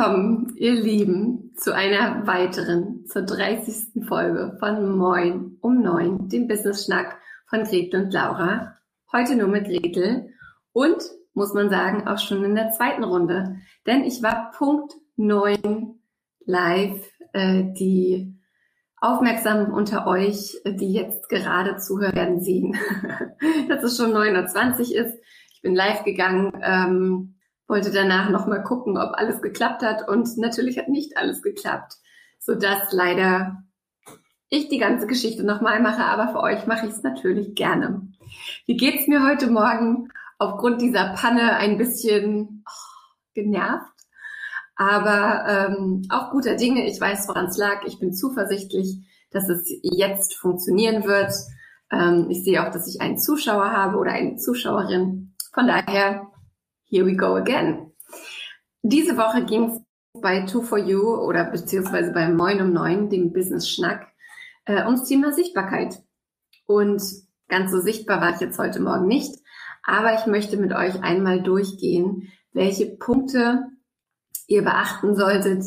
Willkommen, ihr Lieben, zu einer weiteren, zur 30. Folge von Moin um 9, dem Business Schnack von Gretel und Laura. Heute nur mit Gretel und, muss man sagen, auch schon in der zweiten Runde. Denn ich war Punkt 9 live. Äh, die Aufmerksamen unter euch, die jetzt gerade zuhören, werden sehen, dass es schon 9.20 Uhr ist. Ich bin live gegangen, ähm, wollte danach nochmal gucken, ob alles geklappt hat und natürlich hat nicht alles geklappt, sodass leider ich die ganze Geschichte nochmal mache, aber für euch mache ich es natürlich gerne. Wie geht's mir heute Morgen? Aufgrund dieser Panne ein bisschen oh, genervt, aber ähm, auch guter Dinge. Ich weiß, woran es lag. Ich bin zuversichtlich, dass es jetzt funktionieren wird. Ähm, ich sehe auch, dass ich einen Zuschauer habe oder eine Zuschauerin. Von daher, here we go again. Diese Woche ging es bei Two for You oder beziehungsweise bei Moin um Neun, dem Business Schnack, äh, ums Thema Sichtbarkeit. Und ganz so sichtbar war ich jetzt heute Morgen nicht, aber ich möchte mit euch einmal durchgehen, welche Punkte ihr beachten solltet,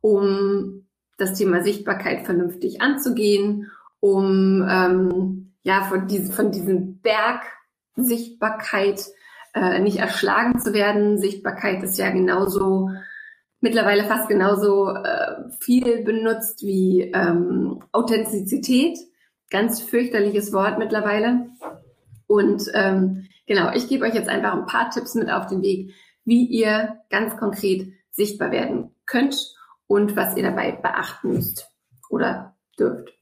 um das Thema Sichtbarkeit vernünftig anzugehen, um ähm, ja von, diesem von diesem Berg Sichtbarkeit äh, nicht erschlagen zu werden. Sichtbarkeit ist ja genauso mittlerweile fast genauso äh, viel benutzt wie ähm, Authentizität. Ganz fürchterliches Wort mittlerweile. Und ähm, genau, ich gebe euch jetzt einfach ein paar Tipps mit auf den Weg, wie ihr ganz konkret sichtbar werden könnt und was ihr dabei beachten müsst oder dürft.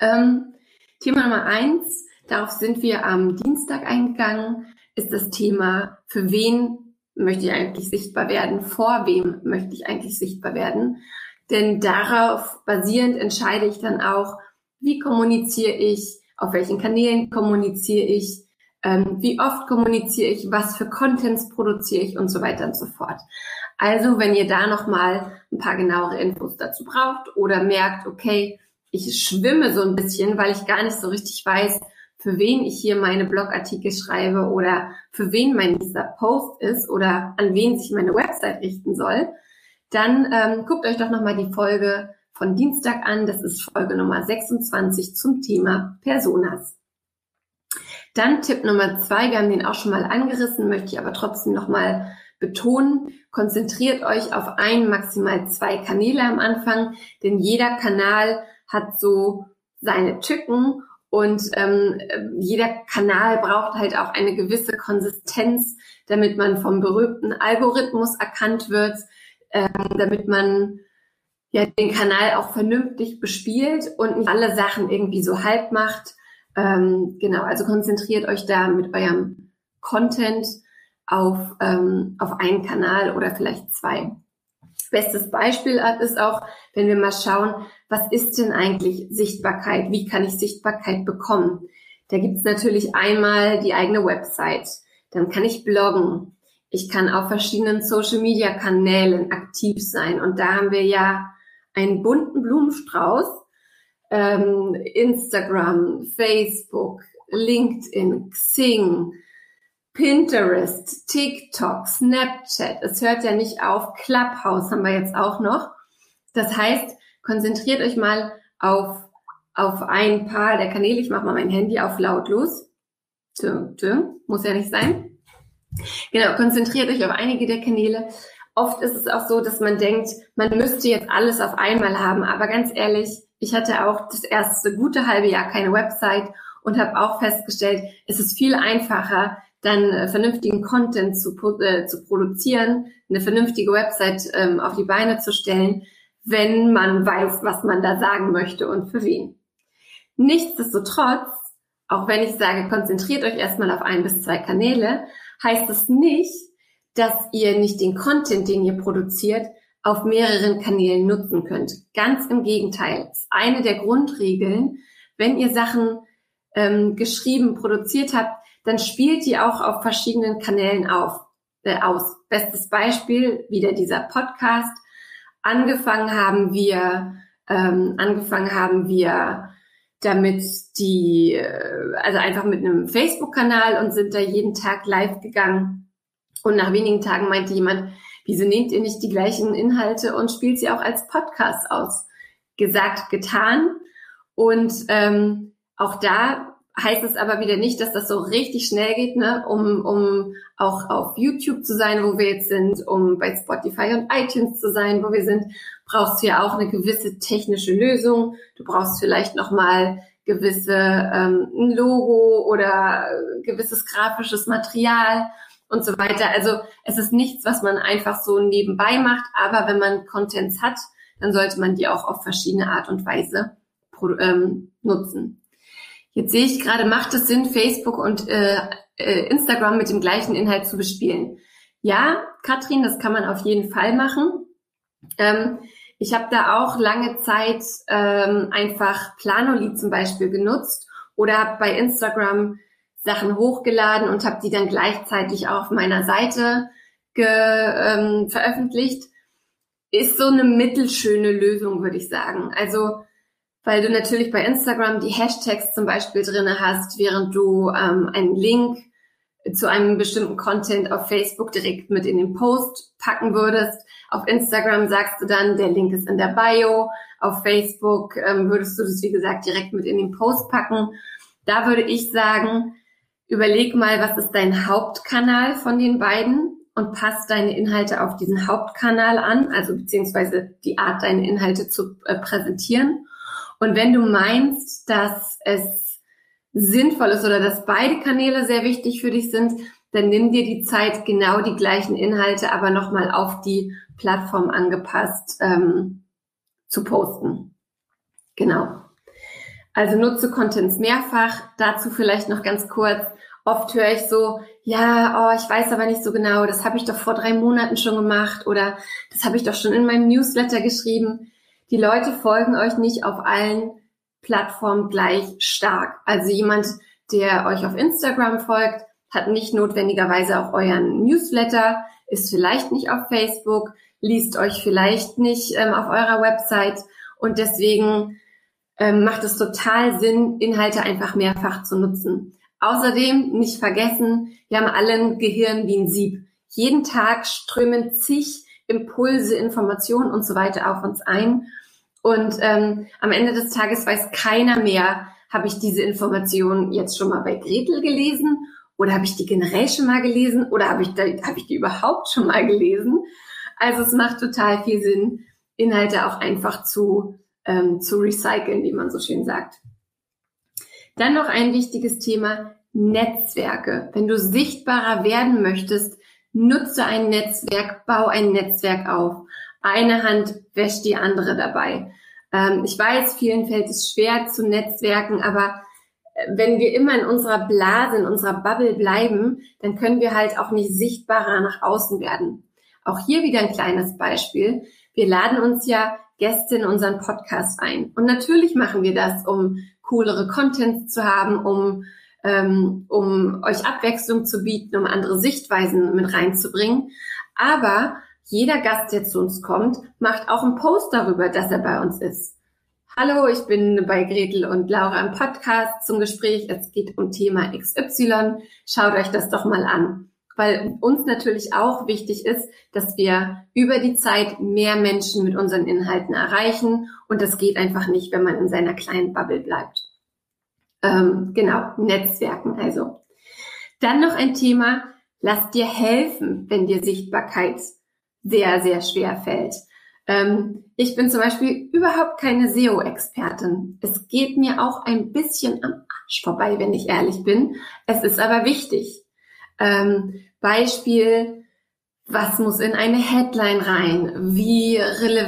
Ähm, Thema Nummer eins, darauf sind wir am Dienstag eingegangen, ist das Thema, für wen möchte ich eigentlich sichtbar werden, vor wem möchte ich eigentlich sichtbar werden. Denn darauf basierend entscheide ich dann auch, wie kommuniziere ich, auf welchen Kanälen kommuniziere ich, ähm, wie oft kommuniziere ich, was für Contents produziere ich und so weiter und so fort. Also, wenn ihr da nochmal ein paar genauere Infos dazu braucht oder merkt, okay, ich schwimme so ein bisschen, weil ich gar nicht so richtig weiß, für wen ich hier meine Blogartikel schreibe oder für wen mein nächster Post ist oder an wen sich meine Website richten soll, dann ähm, guckt euch doch nochmal die Folge von Dienstag an. Das ist Folge Nummer 26 zum Thema Personas. Dann Tipp Nummer zwei, wir haben den auch schon mal angerissen, möchte ich aber trotzdem nochmal betonen, konzentriert euch auf ein, maximal zwei Kanäle am Anfang, denn jeder Kanal hat so seine Tücken und ähm, jeder Kanal braucht halt auch eine gewisse Konsistenz, damit man vom berühmten Algorithmus erkannt wird, ähm, damit man ja den Kanal auch vernünftig bespielt und nicht alle Sachen irgendwie so halb macht. Ähm, genau, also konzentriert euch da mit eurem Content auf, ähm, auf einen Kanal oder vielleicht zwei. Bestes Beispiel ist auch, wenn wir mal schauen, was ist denn eigentlich Sichtbarkeit? Wie kann ich Sichtbarkeit bekommen? Da gibt es natürlich einmal die eigene Website. Dann kann ich bloggen. Ich kann auf verschiedenen Social-Media-Kanälen aktiv sein. Und da haben wir ja einen bunten Blumenstrauß. Ähm, Instagram, Facebook, LinkedIn, Xing, Pinterest, TikTok, Snapchat, es hört ja nicht auf, Clubhouse haben wir jetzt auch noch. Das heißt, konzentriert euch mal auf, auf ein paar der Kanäle. Ich mache mal mein Handy auf lautlos. Tö, tö, muss ja nicht sein. Genau, konzentriert euch auf einige der Kanäle. oft ist es auch so, dass man denkt, man müsste jetzt alles auf einmal haben. Aber ganz ehrlich, ich hatte auch das erste gute halbe Jahr keine Website und habe auch festgestellt, es ist viel einfacher, dann äh, vernünftigen Content zu, äh, zu produzieren, eine vernünftige Website ähm, auf die Beine zu stellen, wenn man weiß, was man da sagen möchte und für wen. Nichtsdestotrotz, auch wenn ich sage, konzentriert euch erstmal auf ein bis zwei Kanäle, heißt es nicht, dass ihr nicht den Content, den ihr produziert, auf mehreren Kanälen nutzen könnt. Ganz im Gegenteil. Das ist eine der Grundregeln. Wenn ihr Sachen ähm, geschrieben, produziert habt, dann spielt die auch auf verschiedenen Kanälen auf, äh, aus. Bestes Beispiel, wieder dieser Podcast. Angefangen haben wir, ähm, angefangen haben wir damit die, äh, also einfach mit einem Facebook-Kanal und sind da jeden Tag live gegangen. Und nach wenigen Tagen meinte jemand, wieso nehmt ihr nicht die gleichen Inhalte und spielt sie auch als Podcast aus? Gesagt, getan. Und ähm, auch da heißt es aber wieder nicht, dass das so richtig schnell geht, ne? um, um auch auf YouTube zu sein, wo wir jetzt sind, um bei Spotify und iTunes zu sein, wo wir sind, brauchst du ja auch eine gewisse technische Lösung. Du brauchst vielleicht nochmal gewisse ähm, ein Logo oder gewisses grafisches Material und so weiter. Also es ist nichts, was man einfach so nebenbei macht, aber wenn man Contents hat, dann sollte man die auch auf verschiedene Art und Weise ähm, nutzen. Jetzt sehe ich gerade, macht es Sinn, Facebook und äh, äh, Instagram mit dem gleichen Inhalt zu bespielen? Ja, Katrin, das kann man auf jeden Fall machen. Ähm, ich habe da auch lange Zeit ähm, einfach Planoli zum Beispiel genutzt oder habe bei Instagram Sachen hochgeladen und habe die dann gleichzeitig auf meiner Seite ge, ähm, veröffentlicht. Ist so eine mittelschöne Lösung, würde ich sagen. Also weil du natürlich bei Instagram die Hashtags zum Beispiel drinne hast, während du ähm, einen Link zu einem bestimmten Content auf Facebook direkt mit in den Post packen würdest. Auf Instagram sagst du dann, der Link ist in der Bio. Auf Facebook ähm, würdest du das, wie gesagt, direkt mit in den Post packen. Da würde ich sagen, überleg mal, was ist dein Hauptkanal von den beiden und passt deine Inhalte auf diesen Hauptkanal an, also beziehungsweise die Art, deine Inhalte zu äh, präsentieren. Und wenn du meinst, dass es sinnvoll ist oder dass beide Kanäle sehr wichtig für dich sind, dann nimm dir die Zeit, genau die gleichen Inhalte, aber nochmal auf die Plattform angepasst ähm, zu posten. Genau. Also nutze Contents mehrfach. Dazu vielleicht noch ganz kurz. Oft höre ich so, ja, oh, ich weiß aber nicht so genau, das habe ich doch vor drei Monaten schon gemacht oder das habe ich doch schon in meinem Newsletter geschrieben die Leute folgen euch nicht auf allen Plattformen gleich stark. Also jemand, der euch auf Instagram folgt, hat nicht notwendigerweise auch euren Newsletter, ist vielleicht nicht auf Facebook, liest euch vielleicht nicht ähm, auf eurer Website und deswegen ähm, macht es total Sinn, Inhalte einfach mehrfach zu nutzen. Außerdem nicht vergessen, wir haben alle ein Gehirn wie ein Sieb. Jeden Tag strömen zig Impulse, Informationen und so weiter auf uns ein. Und ähm, am Ende des Tages weiß keiner mehr, habe ich diese Information jetzt schon mal bei Gretel gelesen oder habe ich die generell schon mal gelesen oder habe ich, hab ich die überhaupt schon mal gelesen? Also es macht total viel Sinn, Inhalte auch einfach zu, ähm, zu recyceln, wie man so schön sagt. Dann noch ein wichtiges Thema, Netzwerke. Wenn du sichtbarer werden möchtest, nutze ein Netzwerk, bau ein Netzwerk auf eine Hand wäscht die andere dabei. Ähm, ich weiß, vielen fällt es schwer zu netzwerken, aber äh, wenn wir immer in unserer Blase, in unserer Bubble bleiben, dann können wir halt auch nicht sichtbarer nach außen werden. Auch hier wieder ein kleines Beispiel. Wir laden uns ja Gäste in unseren Podcast ein. Und natürlich machen wir das, um coolere Content zu haben, um, ähm, um euch Abwechslung zu bieten, um andere Sichtweisen mit reinzubringen. Aber jeder Gast, der zu uns kommt, macht auch einen Post darüber, dass er bei uns ist. Hallo, ich bin bei Gretel und Laura im Podcast zum Gespräch. Es geht um Thema XY. Schaut euch das doch mal an. Weil uns natürlich auch wichtig ist, dass wir über die Zeit mehr Menschen mit unseren Inhalten erreichen. Und das geht einfach nicht, wenn man in seiner kleinen Bubble bleibt. Ähm, genau, Netzwerken also. Dann noch ein Thema, lass dir helfen, wenn dir Sichtbarkeit sehr, sehr schwer fällt. Ähm, ich bin zum Beispiel überhaupt keine SEO-Expertin. Es geht mir auch ein bisschen am Arsch vorbei, wenn ich ehrlich bin. Es ist aber wichtig. Ähm, Beispiel, was muss in eine Headline rein? Wie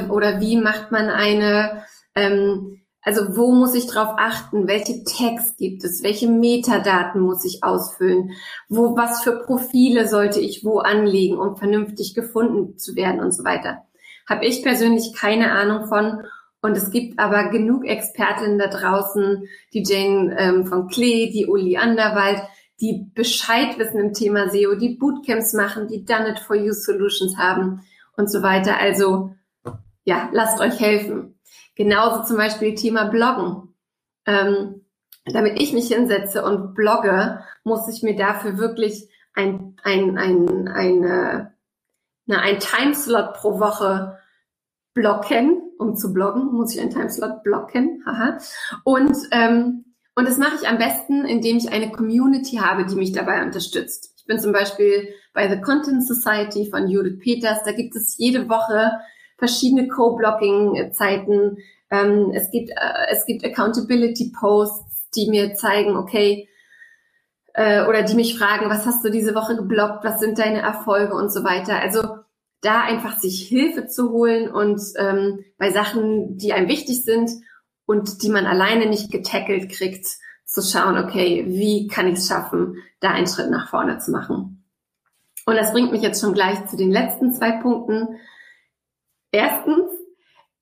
oder wie macht man eine ähm, also wo muss ich drauf achten? Welche Tags gibt es? Welche Metadaten muss ich ausfüllen? Wo, was für Profile sollte ich wo anlegen, um vernünftig gefunden zu werden und so weiter? Habe ich persönlich keine Ahnung von. Und es gibt aber genug Expertinnen da draußen, die Jane ähm, von Klee, die Uli Anderwald, die Bescheid wissen im Thema SEO, die Bootcamps machen, die Done It For You Solutions haben und so weiter. Also ja, lasst euch helfen. Genauso zum Beispiel Thema Bloggen. Ähm, damit ich mich hinsetze und blogge, muss ich mir dafür wirklich ein, ein, ein, eine, na, ein Timeslot pro Woche blocken, um zu bloggen, muss ich einen Timeslot blocken, haha. Und, ähm, und das mache ich am besten, indem ich eine Community habe, die mich dabei unterstützt. Ich bin zum Beispiel bei The Content Society von Judith Peters. Da gibt es jede Woche verschiedene Co-Blocking-Zeiten. Ähm, es gibt äh, gibt Accountability-Posts, die mir zeigen, okay, äh, oder die mich fragen, was hast du diese Woche geblockt, was sind deine Erfolge und so weiter. Also da einfach sich Hilfe zu holen und ähm, bei Sachen, die einem wichtig sind und die man alleine nicht getackelt kriegt, zu schauen, okay, wie kann ich es schaffen, da einen Schritt nach vorne zu machen. Und das bringt mich jetzt schon gleich zu den letzten zwei Punkten. Erstens,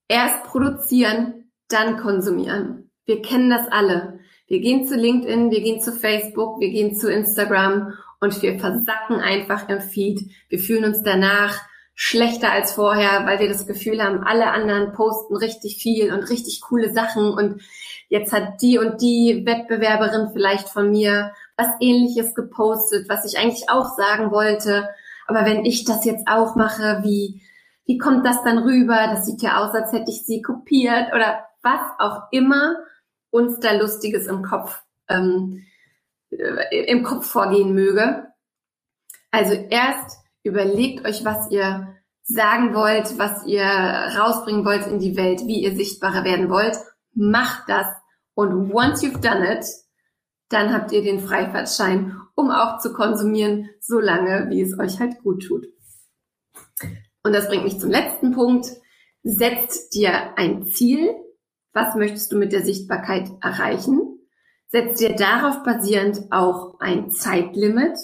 erst produzieren, dann konsumieren. Wir kennen das alle. Wir gehen zu LinkedIn, wir gehen zu Facebook, wir gehen zu Instagram und wir versacken einfach im Feed. Wir fühlen uns danach schlechter als vorher, weil wir das Gefühl haben, alle anderen posten richtig viel und richtig coole Sachen und jetzt hat die und die Wettbewerberin vielleicht von mir was ähnliches gepostet, was ich eigentlich auch sagen wollte. Aber wenn ich das jetzt auch mache, wie, wie kommt das dann rüber? Das sieht ja aus, als hätte ich sie kopiert oder was auch immer uns da Lustiges im Kopf, ähm, äh, im Kopf vorgehen möge. Also erst überlegt euch, was ihr sagen wollt, was ihr rausbringen wollt in die Welt, wie ihr sichtbarer werden wollt. Macht das und once you've done it, dann habt ihr den Freifahrtschein, um auch zu konsumieren, so lange, wie es euch halt gut tut. Und das bringt mich zum letzten Punkt. Setzt dir ein Ziel. Was möchtest du mit der Sichtbarkeit erreichen? Setzt dir darauf basierend auch ein Zeitlimit.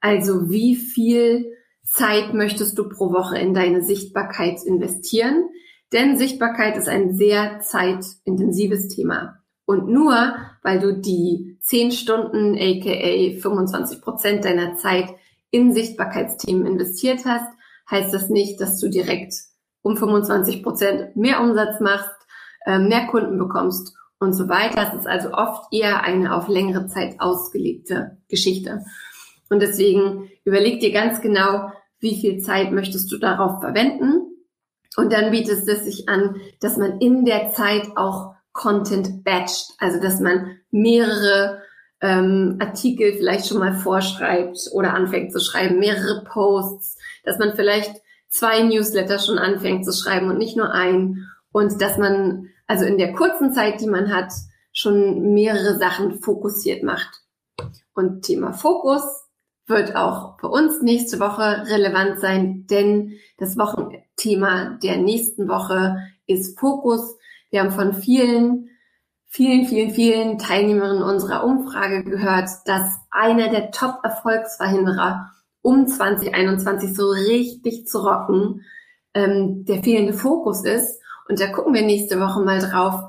Also wie viel Zeit möchtest du pro Woche in deine Sichtbarkeit investieren? Denn Sichtbarkeit ist ein sehr zeitintensives Thema. Und nur weil du die 10 Stunden, aka 25 Prozent deiner Zeit in Sichtbarkeitsthemen investiert hast, heißt das nicht, dass du direkt um 25 Prozent mehr Umsatz machst, äh, mehr Kunden bekommst und so weiter. Es ist also oft eher eine auf längere Zeit ausgelegte Geschichte. Und deswegen überleg dir ganz genau, wie viel Zeit möchtest du darauf verwenden. Und dann bietet es sich an, dass man in der Zeit auch Content batcht, also dass man mehrere ähm, Artikel vielleicht schon mal vorschreibt oder anfängt zu schreiben, mehrere Posts, dass man vielleicht zwei Newsletter schon anfängt zu schreiben und nicht nur ein und dass man also in der kurzen Zeit, die man hat, schon mehrere Sachen fokussiert macht. Und Thema Fokus wird auch für uns nächste Woche relevant sein, denn das Wochenthema der nächsten Woche ist Fokus. Wir haben von vielen, vielen, vielen, vielen Teilnehmerinnen unserer Umfrage gehört, dass einer der Top-Erfolgsverhinderer um 2021 so richtig zu rocken, ähm, der fehlende Fokus ist. Und da gucken wir nächste Woche mal drauf,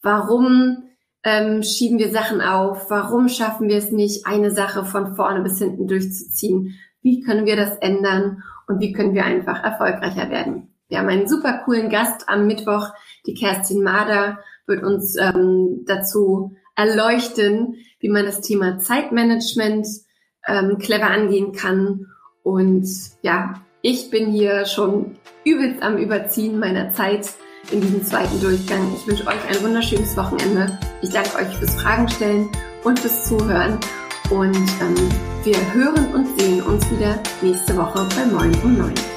warum ähm, schieben wir Sachen auf, warum schaffen wir es nicht, eine Sache von vorne bis hinten durchzuziehen, wie können wir das ändern und wie können wir einfach erfolgreicher werden. Wir haben einen super coolen Gast am Mittwoch, die Kerstin Mader wird uns ähm, dazu erleuchten, wie man das Thema Zeitmanagement ähm, clever angehen kann. Und ja, ich bin hier schon übelst am Überziehen meiner Zeit in diesem zweiten Durchgang. Ich wünsche euch ein wunderschönes Wochenende. Ich danke euch fürs Fragen stellen und fürs Zuhören. Und ähm, wir hören und sehen uns wieder nächste Woche bei Moin um 9.